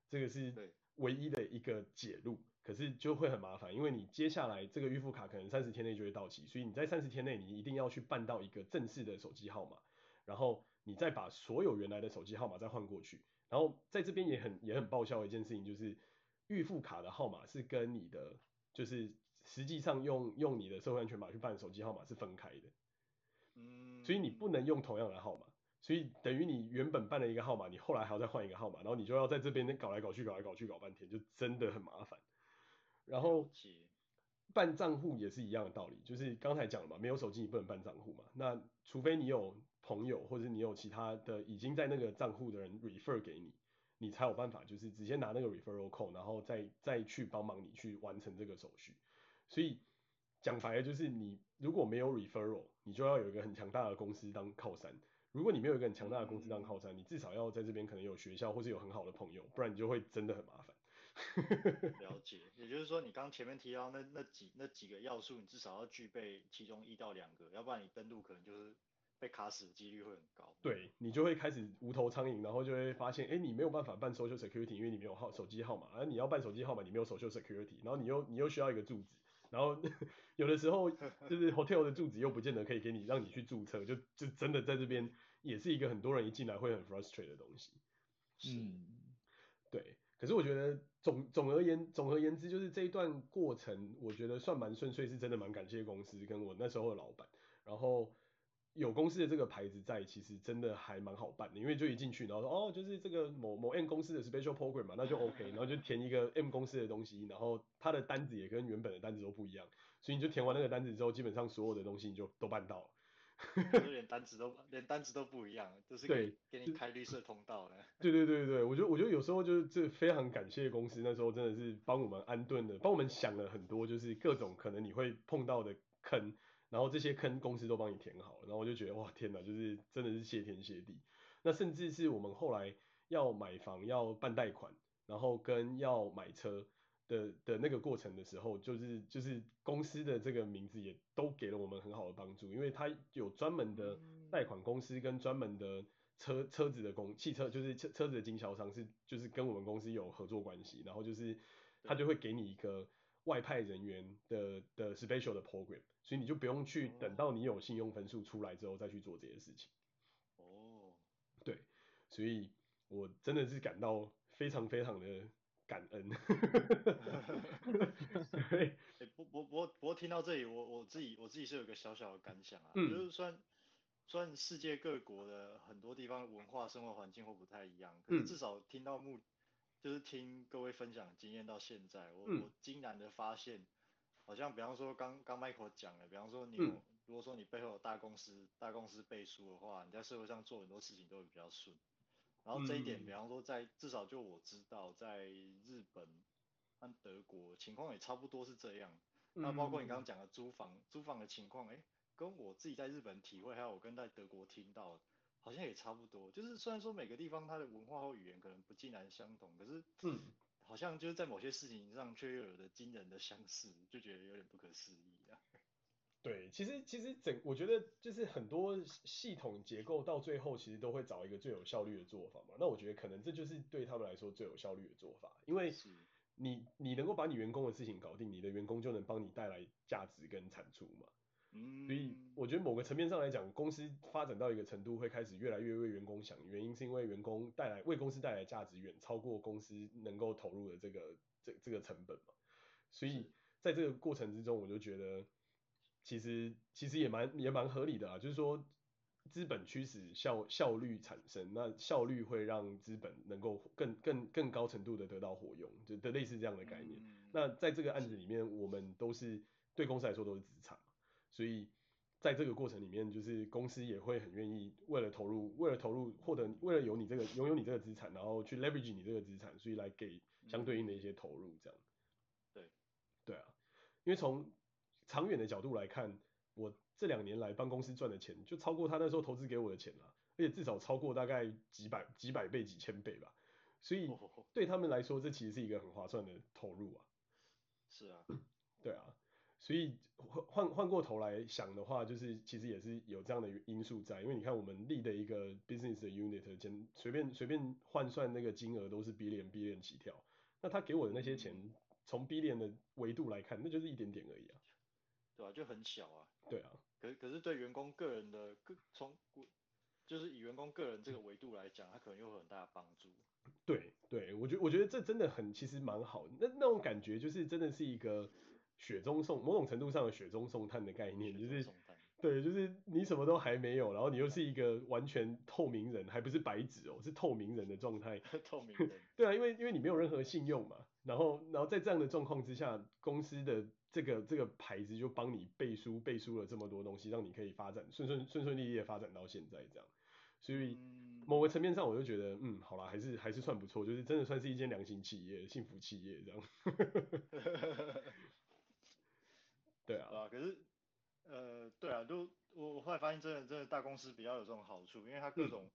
这个是唯一的一个解路，可是就会很麻烦，因为你接下来这个预付卡可能三十天内就会到期，所以你在三十天内你一定要去办到一个正式的手机号码，然后你再把所有原来的手机号码再换过去。然后在这边也很也很爆笑的一件事情就是。预付卡的号码是跟你的就是实际上用用你的社会安全码去办手机号码是分开的。嗯，所以你不能用同样的号码，所以等于你原本办了一个号码，你后来还要再换一个号码，然后你就要在这边搞来搞去，搞来搞去，搞半天，就真的很麻烦。然后办账户也是一样的道理，就是刚才讲了嘛，没有手机你不能办账户嘛，那除非你有朋友或者你有其他的已经在那个账户的人 refer 给你，你才有办法就是直接拿那个 referral code，然后再再去帮忙你去完成这个手续。所以讲白了就是你如果没有 referral，你就要有一个很强大的公司当靠山。如果你没有一个很强大的公司当靠山，你至少要在这边可能有学校或是有很好的朋友，不然你就会真的很麻烦。了解，也就是说你刚前面提到那那几那几个要素，你至少要具备其中一到两个，要不然你登录可能就是被卡死的几率会很高。对，你就会开始无头苍蝇，然后就会发现，哎，你没有办法办 social security，因为你没有号手机号码，而你要办手机号码，你没有 social security，然后你又你又需要一个住址，然后 有的时候就是 hotel 的住址又不见得可以给你让你去注册，就就真的在这边也是一个很多人一进来会很 frustrated 的东西。嗯，对。可是我觉得总总而言总而言之，就是这一段过程，我觉得算蛮顺遂，是真的蛮感谢公司跟我那时候的老板。然后有公司的这个牌子在，其实真的还蛮好办的，因为就一进去，然后说哦，就是这个某某 M 公司的 special program 嘛，那就 OK，然后就填一个 M 公司的东西，然后他的单子也跟原本的单子都不一样，所以你就填完那个单子之后，基本上所有的东西你就都办到了。就连 单子都连单子都不一样，就是给给你开绿色通道的。对对对对，我觉得我觉得有时候就是这非常感谢公司，那时候真的是帮我们安顿的，帮我们想了很多，就是各种可能你会碰到的坑，然后这些坑公司都帮你填好了，然后我就觉得哇天哪，就是真的是谢天谢地。那甚至是我们后来要买房要办贷款，然后跟要买车。的的那个过程的时候，就是就是公司的这个名字也都给了我们很好的帮助，因为他有专门的贷款公司跟专门的车车子的公汽车就是车车子的经销商是就是跟我们公司有合作关系，然后就是他就会给你一个外派人员的的 special 的 program，所以你就不用去等到你有信用分数出来之后再去做这些事情。哦，对，所以我真的是感到非常非常的。感恩，对，不不不过不过听到这里，我我自己我自己是有个小小的感想啊，嗯、就是算算世界各国的很多地方文化生活环境会不太一样，可是至少听到目就是听各位分享经验到现在，我、嗯、我惊然的发现，好像比方说刚刚 Michael 讲的，比方说你、嗯、如果说你背后有大公司大公司背书的话，你在社会上做很多事情都会比较顺。然后这一点，比方说在至少就我知道，在日本和德国情况也差不多是这样。那包括你刚刚讲的租房，租房的情况，哎，跟我自己在日本体会，还有我跟在德国听到，好像也差不多。就是虽然说每个地方它的文化或语言可能不尽然相同，可是，嗯，好像就是在某些事情上却又有着惊人的相似，就觉得有点不可思议啊。对，其实其实整我觉得就是很多系统结构到最后其实都会找一个最有效率的做法嘛。那我觉得可能这就是对他们来说最有效率的做法，因为你你能够把你员工的事情搞定，你的员工就能帮你带来价值跟产出嘛。嗯，所以我觉得某个层面上来讲，公司发展到一个程度会开始越来越为员工想，原因是因为员工带来为公司带来价值远超过公司能够投入的这个这这个成本嘛。所以在这个过程之中，我就觉得。其实其实也蛮也蛮合理的啊，就是说资本驱使效效率产生，那效率会让资本能够更更更高程度的得到活用，就的类似这样的概念。嗯、那在这个案子里面，我们都是对公司来说都是资产嘛，所以在这个过程里面，就是公司也会很愿意为了投入，为了投入获得，为了有你这个拥有你这个资产，然后去 leverage 你这个资产，所以来给相对应的一些投入，这样。对，对啊，因为从长远的角度来看，我这两年来帮公司赚的钱就超过他那时候投资给我的钱了，而且至少超过大概几百几百倍几千倍吧，所以对他们来说，这其实是一个很划算的投入啊。是啊，对啊，所以换换换过头来想的话，就是其实也是有这样的因素在，因为你看我们立的一个 business 的 unit，简随便随便换算那个金额都是 billion billion 起跳，那他给我的那些钱，从 billion 的维度来看，那就是一点点而已啊。对啊，就很小啊。对啊。可是可是对员工个人的个从就是以员工个人这个维度来讲，他可能有很大的帮助。对对，我觉我觉得这真的很其实蛮好，那那种感觉就是真的是一个雪中送某种程度上的雪中送炭的概念，就是对，就是你什么都还没有，然后你又是一个完全透明人，还不是白纸哦，是透明人的状态。透明人。对啊，因为因为你没有任何信用嘛，然后然后在这样的状况之下，公司的这个这个牌子就帮你背书背书了这么多东西，让你可以发展顺顺顺顺利利的发展到现在这样。所以某个层面上，我就觉得，嗯，好啦，还是还是算不错，就是真的算是一间良心企业、幸福企业这样。对啊。啊，可是，呃，对啊，就我我后来发现，真的真的大公司比较有这种好处，因为它各种，嗯、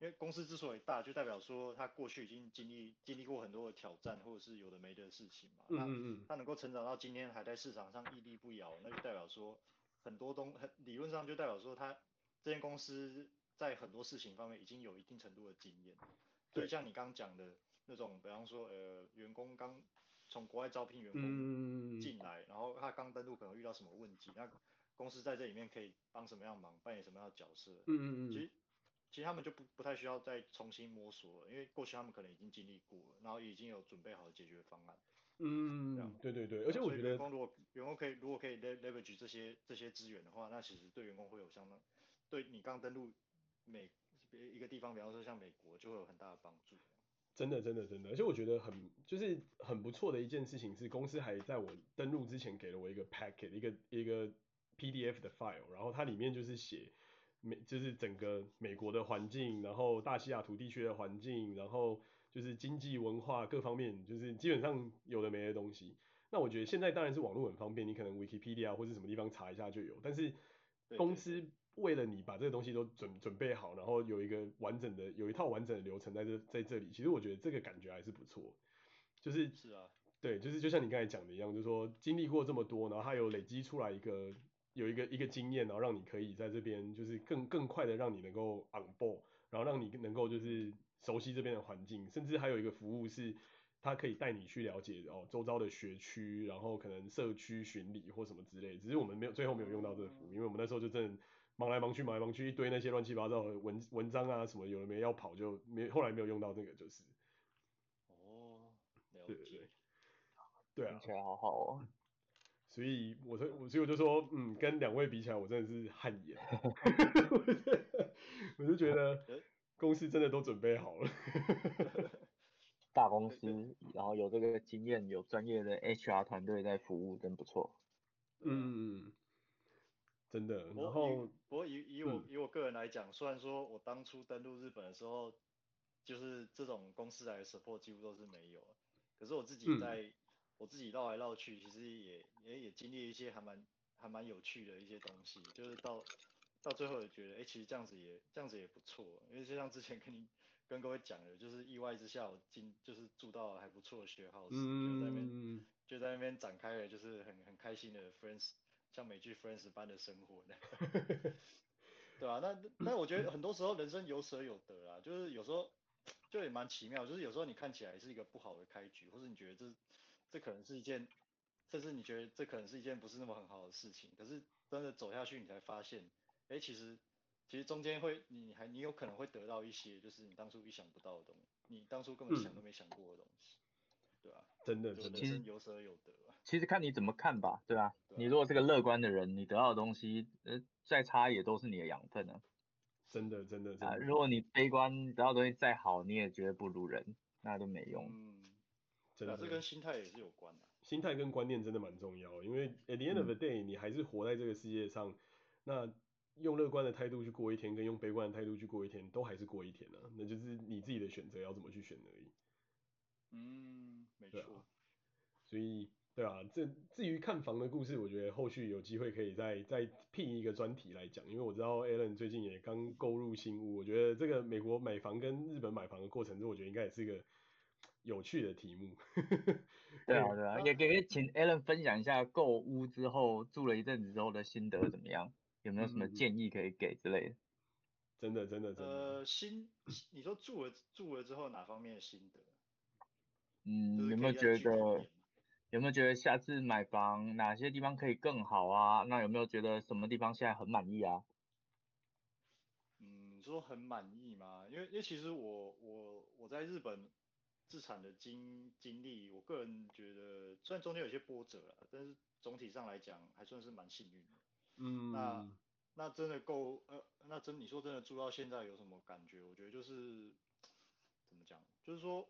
因为公司之所以大，就代表说它过去已经经历经历过很多的挑战，或者是有的没的事情嘛。嗯嗯嗯。它能够成长到今天还在市场上屹立不摇，那就代表说很多东很理论上就代表说它这间公司。在很多事情方面已经有一定程度的经验，对，像你刚刚讲的那种，比方说，呃，员工刚从国外招聘员工进来，嗯、然后他刚登录可能遇到什么问题，那公司在这里面可以帮什么样忙，扮演什么样的角色，嗯嗯嗯，其实其实他们就不不太需要再重新摸索了，因为过去他们可能已经经历过了，然后已经有准备好的解决方案，嗯，对对对，而且我觉得员工如果员工可以如果可以 leverage 这些这些资源的话，那其实对员工会有相当，对你刚登录。美一个地方，比方说像美国，就会有很大的帮助。真的，真的，真的，而且我觉得很就是很不错的一件事情是，公司还在我登录之前给了我一个 packet，一个一个 PDF 的 file，然后它里面就是写美就是整个美国的环境，然后大西雅图地区的环境，然后就是经济文化各方面，就是基本上有的没的东西。那我觉得现在当然是网络很方便，你可能 Wikipedia 或是什么地方查一下就有，但是公司。为了你把这个东西都准准备好，然后有一个完整的有一套完整的流程在这在这里，其实我觉得这个感觉还是不错。就是是啊，对，就是就像你刚才讲的一样，就是说经历过这么多，然后它有累积出来一个有一个一个经验，然后让你可以在这边就是更更快的让你能够 on board，然后让你能够就是熟悉这边的环境，甚至还有一个服务是他可以带你去了解哦周遭的学区，然后可能社区巡礼或什么之类，只是我们没有最后没有用到这个服务，因为我们那时候就真的。忙来忙去，忙来忙去，一堆那些乱七八糟的文文章啊什么，有的没要跑就没，后来没有用到这个就是。哦，了解。对对对。对啊。听起来好好哦。所以我说，所以我就说，嗯，跟两位比起来，我真的是汗颜。我就觉得公司真的都准备好了。大公司，然后有这个经验，有专业的 HR 团队在服务，真不错。嗯。真的，然后不过以以我、嗯、以我个人来讲，虽然说我当初登陆日本的时候，就是这种公司来的 support 几乎都是没有，可是我自己在、嗯、我自己绕来绕去，其实也也也经历一些还蛮还蛮有趣的一些东西，就是到到最后也觉得，哎、欸，其实这样子也这样子也不错，因为就像之前跟你跟各位讲的，就是意外之下我进就是住到了还不错的 house，、嗯、就在那边就在那边展开了就是很很开心的 friends。像美剧 Friends 般的生活呢，对啊，那那我觉得很多时候人生有舍有得啊，就是有时候就也蛮奇妙，就是有时候你看起来是一个不好的开局，或者你觉得这这可能是一件，甚至你觉得这可能是一件不是那么很好的事情，可是真的走下去你才发现，哎、欸，其实其实中间会你还你有可能会得到一些就是你当初意想不到的东西，你当初根本想都没想过的东西，对啊，真的真的，其实有舍有得。其实看你怎么看吧，对吧？你如果是个乐观的人，你得到的东西，呃，再差也都是你的养分啊。真的，真的，真的。啊，如果你悲观，得到的东西再好，你也觉得不如人，那都没用。嗯，真的，这跟心态也是有关的。心态跟观念真的蛮重要，因为 at the end of the day，你还是活在这个世界上，那用乐观的态度去过一天，跟用悲观的态度去过一天，都还是过一天啊。那就是你自己的选择要怎么去选而已。嗯，没错。所以。对啊，这至于看房的故事，我觉得后续有机会可以再再聘一个专题来讲，因为我知道 Alan 最近也刚购入新屋，我觉得这个美国买房跟日本买房的过程中，我觉得应该也是一个有趣的题目。对啊，对啊，也可以请 Alan 分享一下购屋之后住了一阵子之后的心得怎么样，有没有什么建议可以给之类的？真的，真的，真的。呃，心，你说住了住了之后哪方面的心得？嗯，有没有觉得？有没有觉得下次买房哪些地方可以更好啊？那有没有觉得什么地方现在很满意啊？嗯，说很满意吗？因为因为其实我我我在日本自产的经经历，我个人觉得虽然中间有些波折了，但是总体上来讲还算是蛮幸运的。嗯，那那真的够呃，那真你说真的住到现在有什么感觉？我觉得就是怎么讲，就是说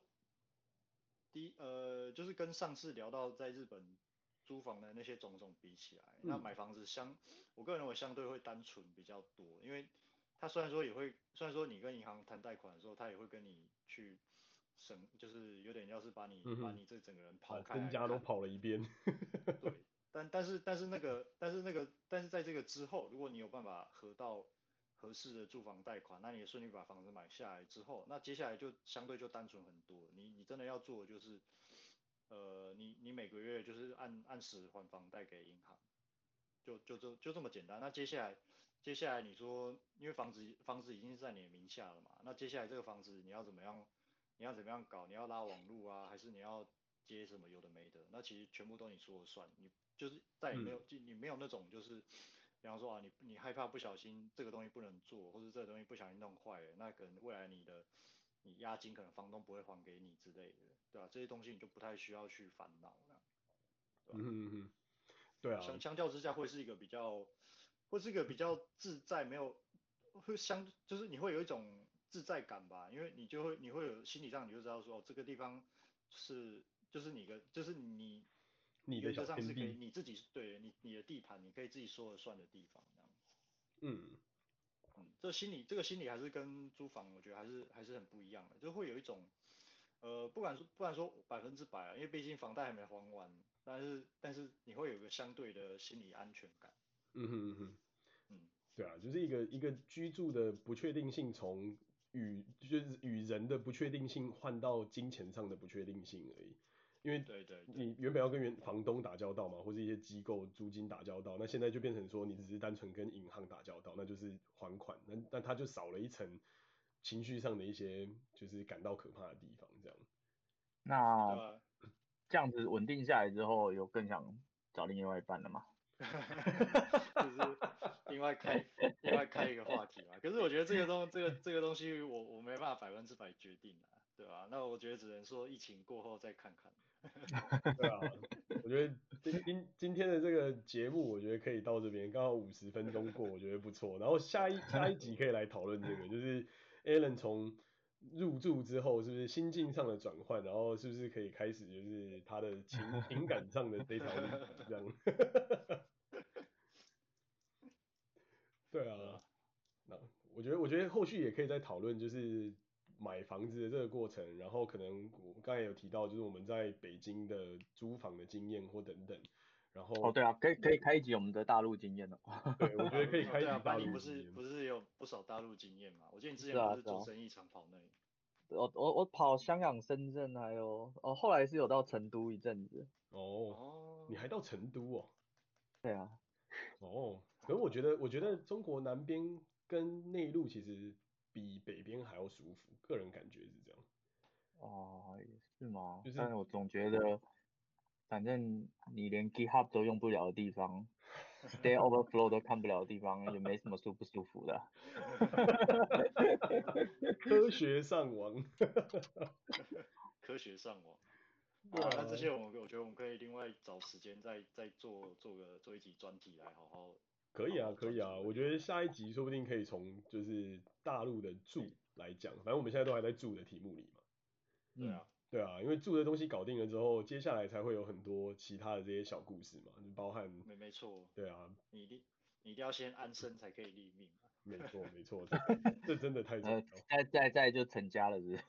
第一呃，就是跟上次聊到在日本租房的那些种种比起来，嗯、那买房子相我个人认为相对会单纯比较多，因为他虽然说也会，虽然说你跟银行谈贷款的时候，他也会跟你去。省就是有点，要是把你、嗯、把你这整个人跑开，身家都跑了一遍。对，但但是但是那个但是那个但是在这个之后，如果你有办法合到合适的住房贷款，那你也顺利把房子买下来之后，那接下来就相对就单纯很多。你你真的要做的就是，呃，你你每个月就是按按时还房贷给银行，就就就就这么简单。那接下来接下来你说，因为房子房子已经是在你的名下了嘛，那接下来这个房子你要怎么样？你要怎么样搞？你要拉网路啊，还是你要接什么有的没的？那其实全部都你说了算。你就是再也没有，嗯、你没有那种就是，比方说啊，你你害怕不小心这个东西不能做，或者这个东西不小心弄坏了，那可能未来你的你押金可能房东不会还给你之类的，对吧、啊？这些东西你就不太需要去烦恼了，对吧、啊？嗯嗯对啊。相相较之下会是一个比较，会是一个比较自在，没有会相就是你会有一种。自在感吧，因为你就会，你会有心理上你就知道说，哦，这个地方是就是你的，就是你，你原则上是可以你自己对你你的地盘，你可以自己说了算的地方，这样。嗯嗯，这心理这个心理还是跟租房我觉得还是还是很不一样的，就会有一种，呃，不管说不管说百分之百啊，因为毕竟房贷还没还完，但是但是你会有一个相对的心理安全感。嗯哼嗯哼，嗯，对啊，就是一个一个居住的不确定性从。与就是与人的不确定性换到金钱上的不确定性而已，因为对对，你原本要跟原房东打交道嘛，或是一些机构租金打交道，那现在就变成说你只是单纯跟银行打交道，那就是还款，那那他就少了一层情绪上的一些就是感到可怕的地方，这样。那 这样子稳定下来之后，有更想找另外一半了吗？就是另外开另外开一个话题嘛，可是我觉得这个东这个这个东西我我没办法百分之百决定啊，对吧？那我觉得只能说疫情过后再看看。对啊，我觉得今今今天的这个节目，我觉得可以到这边，刚好五十分钟过，我觉得不错。然后下一下一集可以来讨论这个，就是 Alan 从入住之后是不是心境上的转换，然后是不是可以开始就是他的情情感上的这条路这样。对啊，那我觉得我觉得后续也可以再讨论，就是买房子的这个过程，然后可能我刚才有提到，就是我们在北京的租房的经验或等等，然后哦对啊，可以可以开一集我们的大陆经验的，对，我觉得可以 开一集大陆经验。不是不是有不少大陆经验嘛？我记得你之前不是做生意常跑那里？我我我跑香港、深圳，还有哦后来是有到成都一阵子。哦，你还到成都哦？对啊。哦。可是我觉得，我觉得中国南边跟内陆其实比北边还要舒服，个人感觉是这样。哦，是吗？就是，但是我总觉得，反正你连 GitHub 都用不了的地方，Stack Overflow 都看不了的地方，也没什么舒不舒服的。科学上网。科学上网。对啊，那这些我们我觉得我们可以另外找时间再再做做个做一集专题来好好。可以啊，可以啊，我觉得下一集说不定可以从就是大陆的住来讲，反正我们现在都还在住的题目里嘛。对啊，对啊，因为住的东西搞定了之后，接下来才会有很多其他的这些小故事嘛，就包含。没没错。对啊。你一定你一定要先安身才可以立命。没错 没错，这这真的太重要。再再再就成家了是不是？